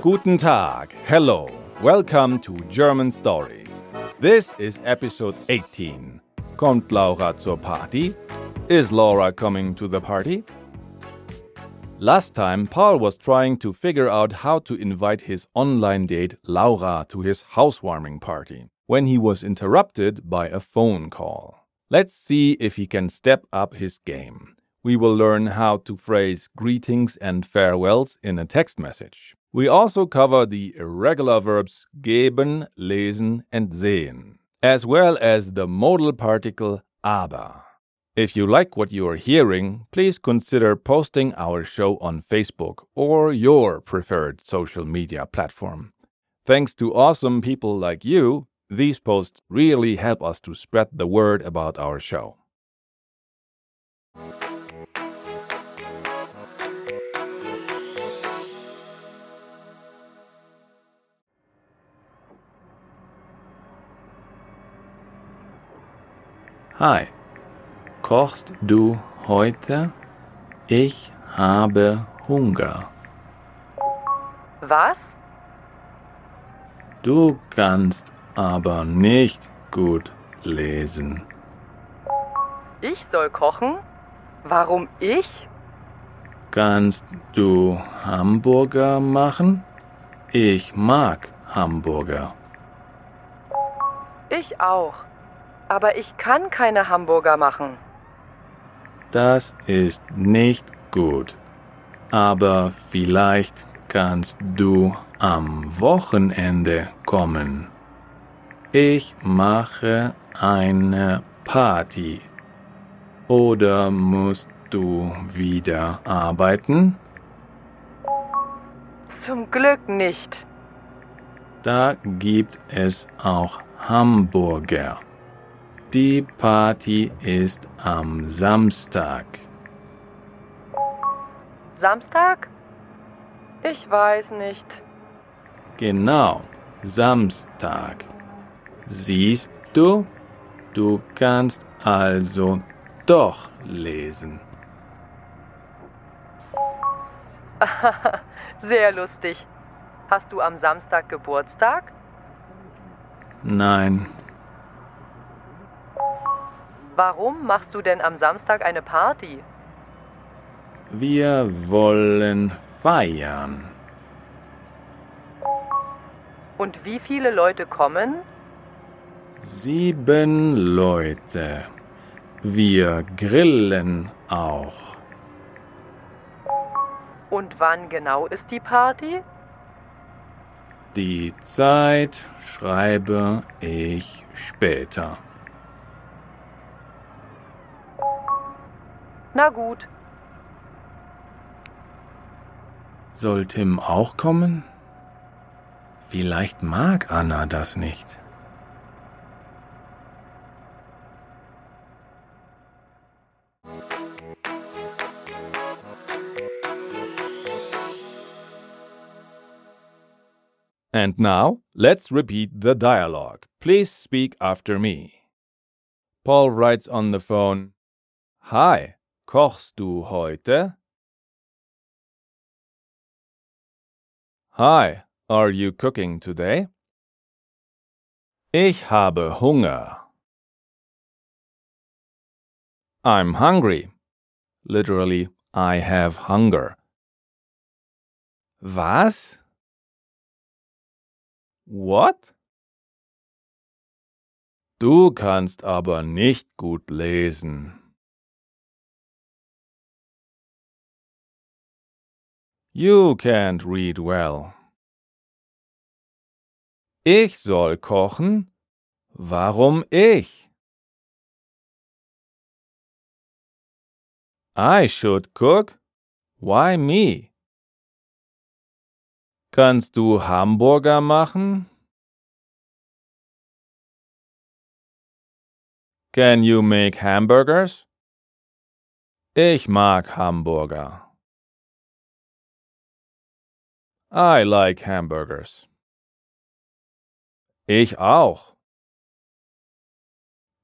Guten Tag, hello, welcome to German Stories. This is episode 18. Kommt Laura zur Party? Is Laura coming to the party? Last time, Paul was trying to figure out how to invite his online date Laura to his housewarming party when he was interrupted by a phone call. Let's see if he can step up his game. We will learn how to phrase greetings and farewells in a text message. We also cover the irregular verbs geben, lesen, and sehen as well as the modal particle aber. If you like what you are hearing, please consider posting our show on Facebook or your preferred social media platform. Thanks to awesome people like you, these posts really help us to spread the word about our show. Hi, kochst du heute? Ich habe Hunger. Was? Du kannst aber nicht gut lesen. Ich soll kochen? Warum ich? Kannst du Hamburger machen? Ich mag Hamburger. Ich auch. Aber ich kann keine Hamburger machen. Das ist nicht gut. Aber vielleicht kannst du am Wochenende kommen. Ich mache eine Party. Oder musst du wieder arbeiten? Zum Glück nicht. Da gibt es auch Hamburger. Die Party ist am Samstag. Samstag? Ich weiß nicht. Genau, Samstag. Siehst du? Du kannst also doch lesen. Sehr lustig. Hast du am Samstag Geburtstag? Nein, Warum machst du denn am Samstag eine Party? wir wollen feiern. Und wie viele Leute kommen? Sieben Leute. Wir grillen auch. Und wann genau ist die Party? Die Zeit schreibe ich später. Na gut. Soll Tim auch kommen? Vielleicht mag Anna das nicht. And now, let's repeat the dialogue. Please speak after me. Paul writes on the phone Hi, kochst du heute? Hi, are you cooking today? Ich habe Hunger. I'm hungry. Literally, I have hunger. Was? What? Du kannst aber nicht gut lesen. You can't read well. Ich soll kochen? Warum ich? I should cook? Why me? Kannst du Hamburger machen? Can you make hamburgers? Ich mag Hamburger. I like hamburgers. Ich auch.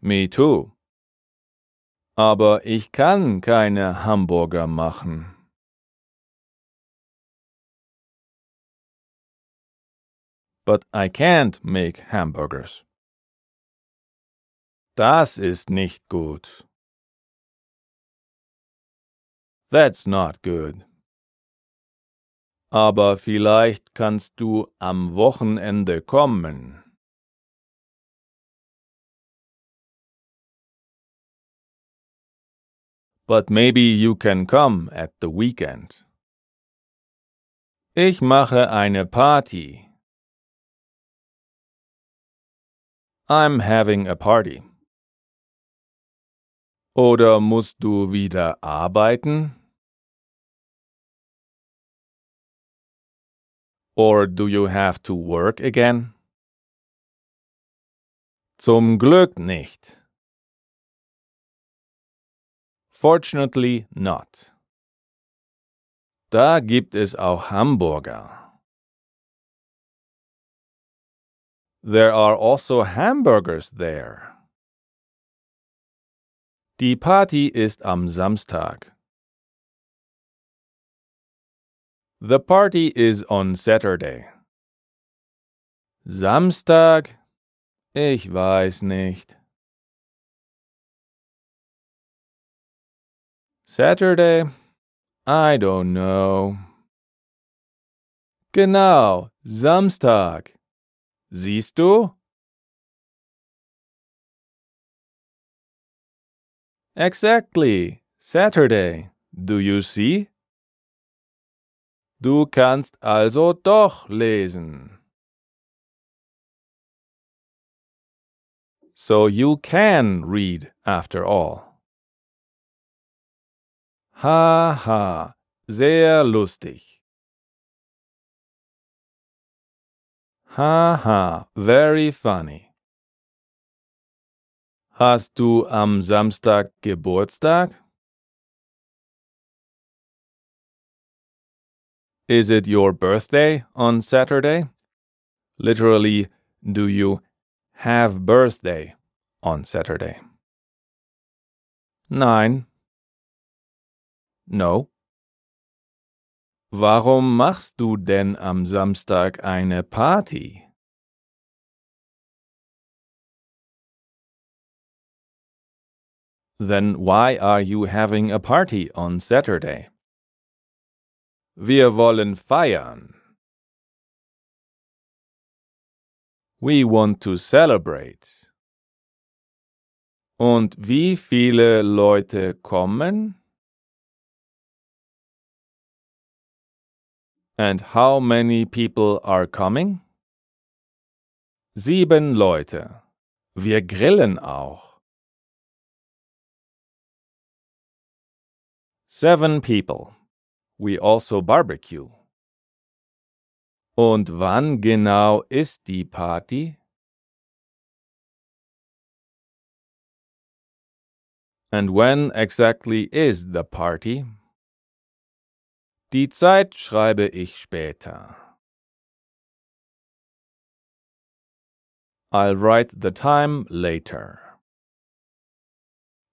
Me too. Aber ich kann keine Hamburger machen. But I can't make hamburgers. Das ist nicht gut. That's not good. Aber vielleicht kannst du am Wochenende kommen. But maybe you can come at the weekend. Ich mache eine Party. I'm having a party. Oder musst du wieder arbeiten? Or do you have to work again? Zum Glück nicht. Fortunately not. Da gibt es auch Hamburger. There are also hamburgers there. Die Party ist am Samstag. The party is on Saturday. Samstag? Ich weiß nicht. Saturday? I don't know. Genau, Samstag. Siehst du? Exactly, Saturday. Do you see? Du kannst also doch lesen. So you can read after all. Ha ha, sehr lustig. Ha ha, very funny. Hast du am Samstag Geburtstag? Is it your birthday on Saturday? Literally, do you have birthday on Saturday? Nein. No. Warum machst du denn am Samstag eine Party? Then why are you having a party on Saturday? Wir wollen feiern. We want to celebrate. Und wie viele Leute kommen? And how many people are coming? Sieben Leute. Wir grillen auch. Seven people. We also barbecue. Und wann genau ist die Party? And when exactly is the party? Die Zeit schreibe ich später. I'll write the time later.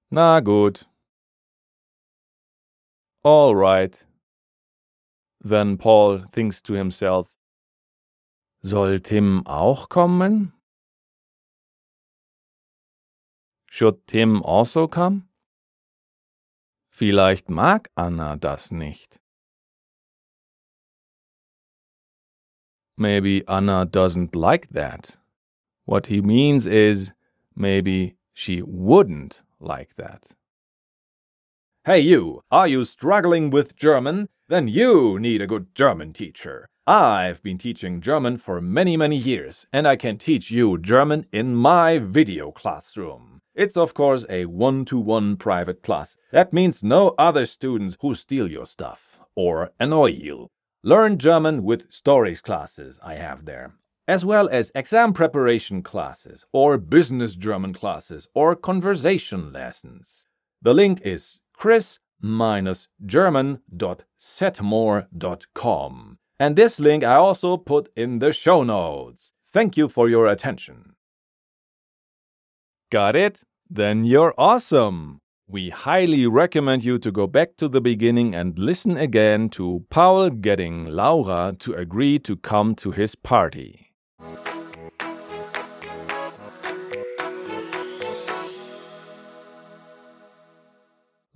Na gut. All right. Then Paul thinks to himself, Soll Tim auch kommen? Should Tim also come? Vielleicht mag Anna das nicht. Maybe Anna doesn't like that. What he means is maybe she wouldn't like that. Hey, you, are you struggling with German? Then you need a good German teacher. I've been teaching German for many, many years, and I can teach you German in my video classroom. It's, of course, a one to one private class. That means no other students who steal your stuff or annoy you. Learn German with stories classes I have there, as well as exam preparation classes, or business German classes, or conversation lessons. The link is chris german.setmore.com. And this link I also put in the show notes. Thank you for your attention. Got it? Then you're awesome! We highly recommend you to go back to the beginning and listen again to Paul getting Laura to agree to come to his party.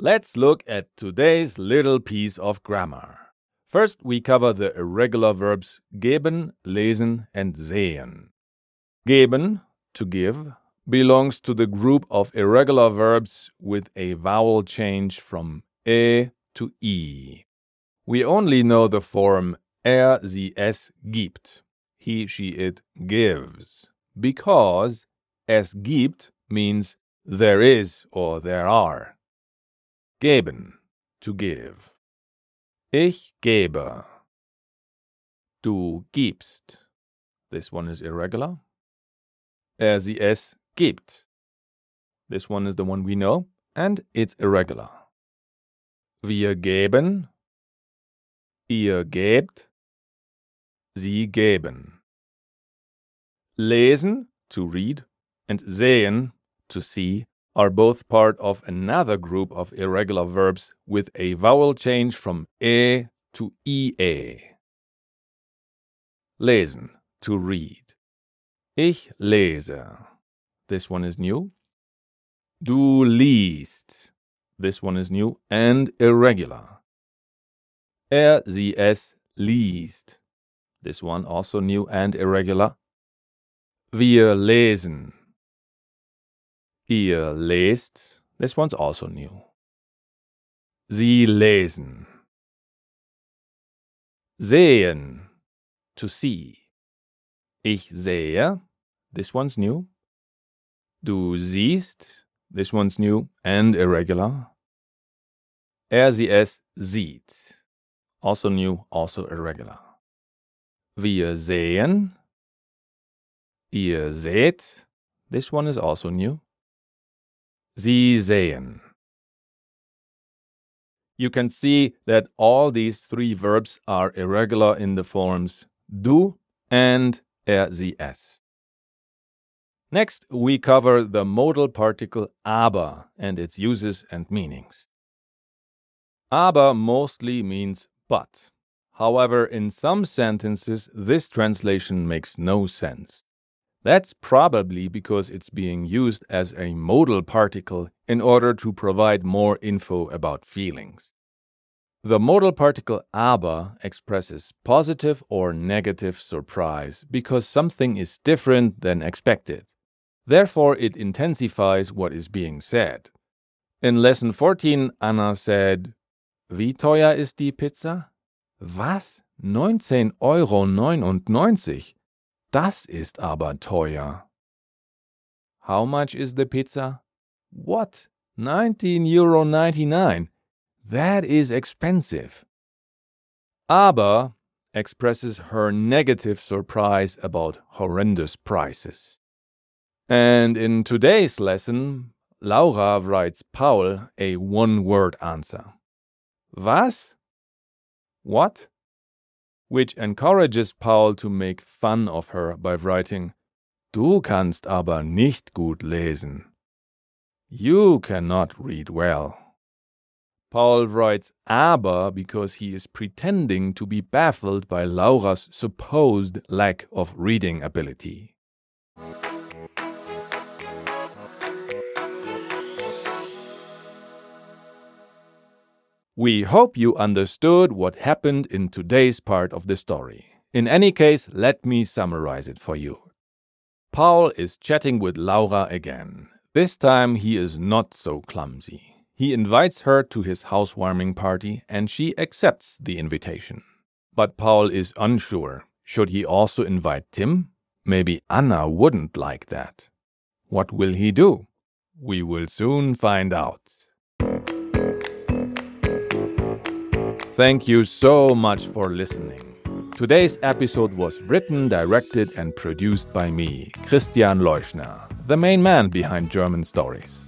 Let's look at today's little piece of grammar. First, we cover the irregular verbs geben, lesen, and sehen. Geben, to give, belongs to the group of irregular verbs with a vowel change from e to e. We only know the form er, sie, es gibt, he, she, it gives, because es gibt means there is or there are. Geben, to give. Ich gebe. Du gibst. This one is irregular. Er, sie, es gibt. This one is the one we know, and it's irregular. Wir geben. Ihr gebt. Sie geben. Lesen, to read, and sehen, to see, are both part of another group of irregular verbs with a vowel change from e to ie. Lesen, to read. Ich lese. This one is new. Du liest. This one is new and irregular. Er, sie, es liest. This one also new and irregular. Wir lesen. Ihr lest. This one's also new. Sie lesen. Sehen. To see. Ich sehe. This one's new. Du siehst. This one's new and irregular. Er, sie, es sieht. Also new, also irregular. Wir sehen. Ihr seht. This one is also new. Sie sehen. You can see that all these three verbs are irregular in the forms du and er, sie, es. Next, we cover the modal particle aber and its uses and meanings. Aber mostly means but. However, in some sentences, this translation makes no sense. That's probably because it's being used as a modal particle in order to provide more info about feelings. The modal particle aber expresses positive or negative surprise because something is different than expected. Therefore, it intensifies what is being said. In lesson 14, Anna said, Wie teuer ist die Pizza? Was? 19,99 Euro? Das ist aber teuer. How much is the pizza? What? 19 Euro 99. That is expensive. Aber expresses her negative surprise about horrendous prices. And in today's lesson, Laura writes Paul a one word answer. Was? What? Which encourages Paul to make fun of her by writing, Du kannst aber nicht gut lesen. You cannot read well. Paul writes aber because he is pretending to be baffled by Laura's supposed lack of reading ability. We hope you understood what happened in today's part of the story. In any case, let me summarize it for you. Paul is chatting with Laura again. This time he is not so clumsy. He invites her to his housewarming party and she accepts the invitation. But Paul is unsure. Should he also invite Tim? Maybe Anna wouldn't like that. What will he do? We will soon find out. Thank you so much for listening. Today's episode was written, directed, and produced by me, Christian Leuschner, the main man behind German Stories.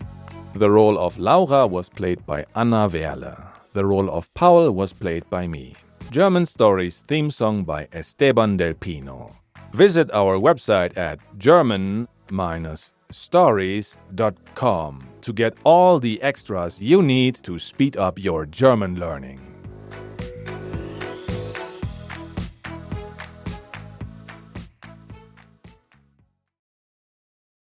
The role of Laura was played by Anna Werle. The role of Paul was played by me. German Stories theme song by Esteban Del Pino. Visit our website at german-stories.com to get all the extras you need to speed up your German learning.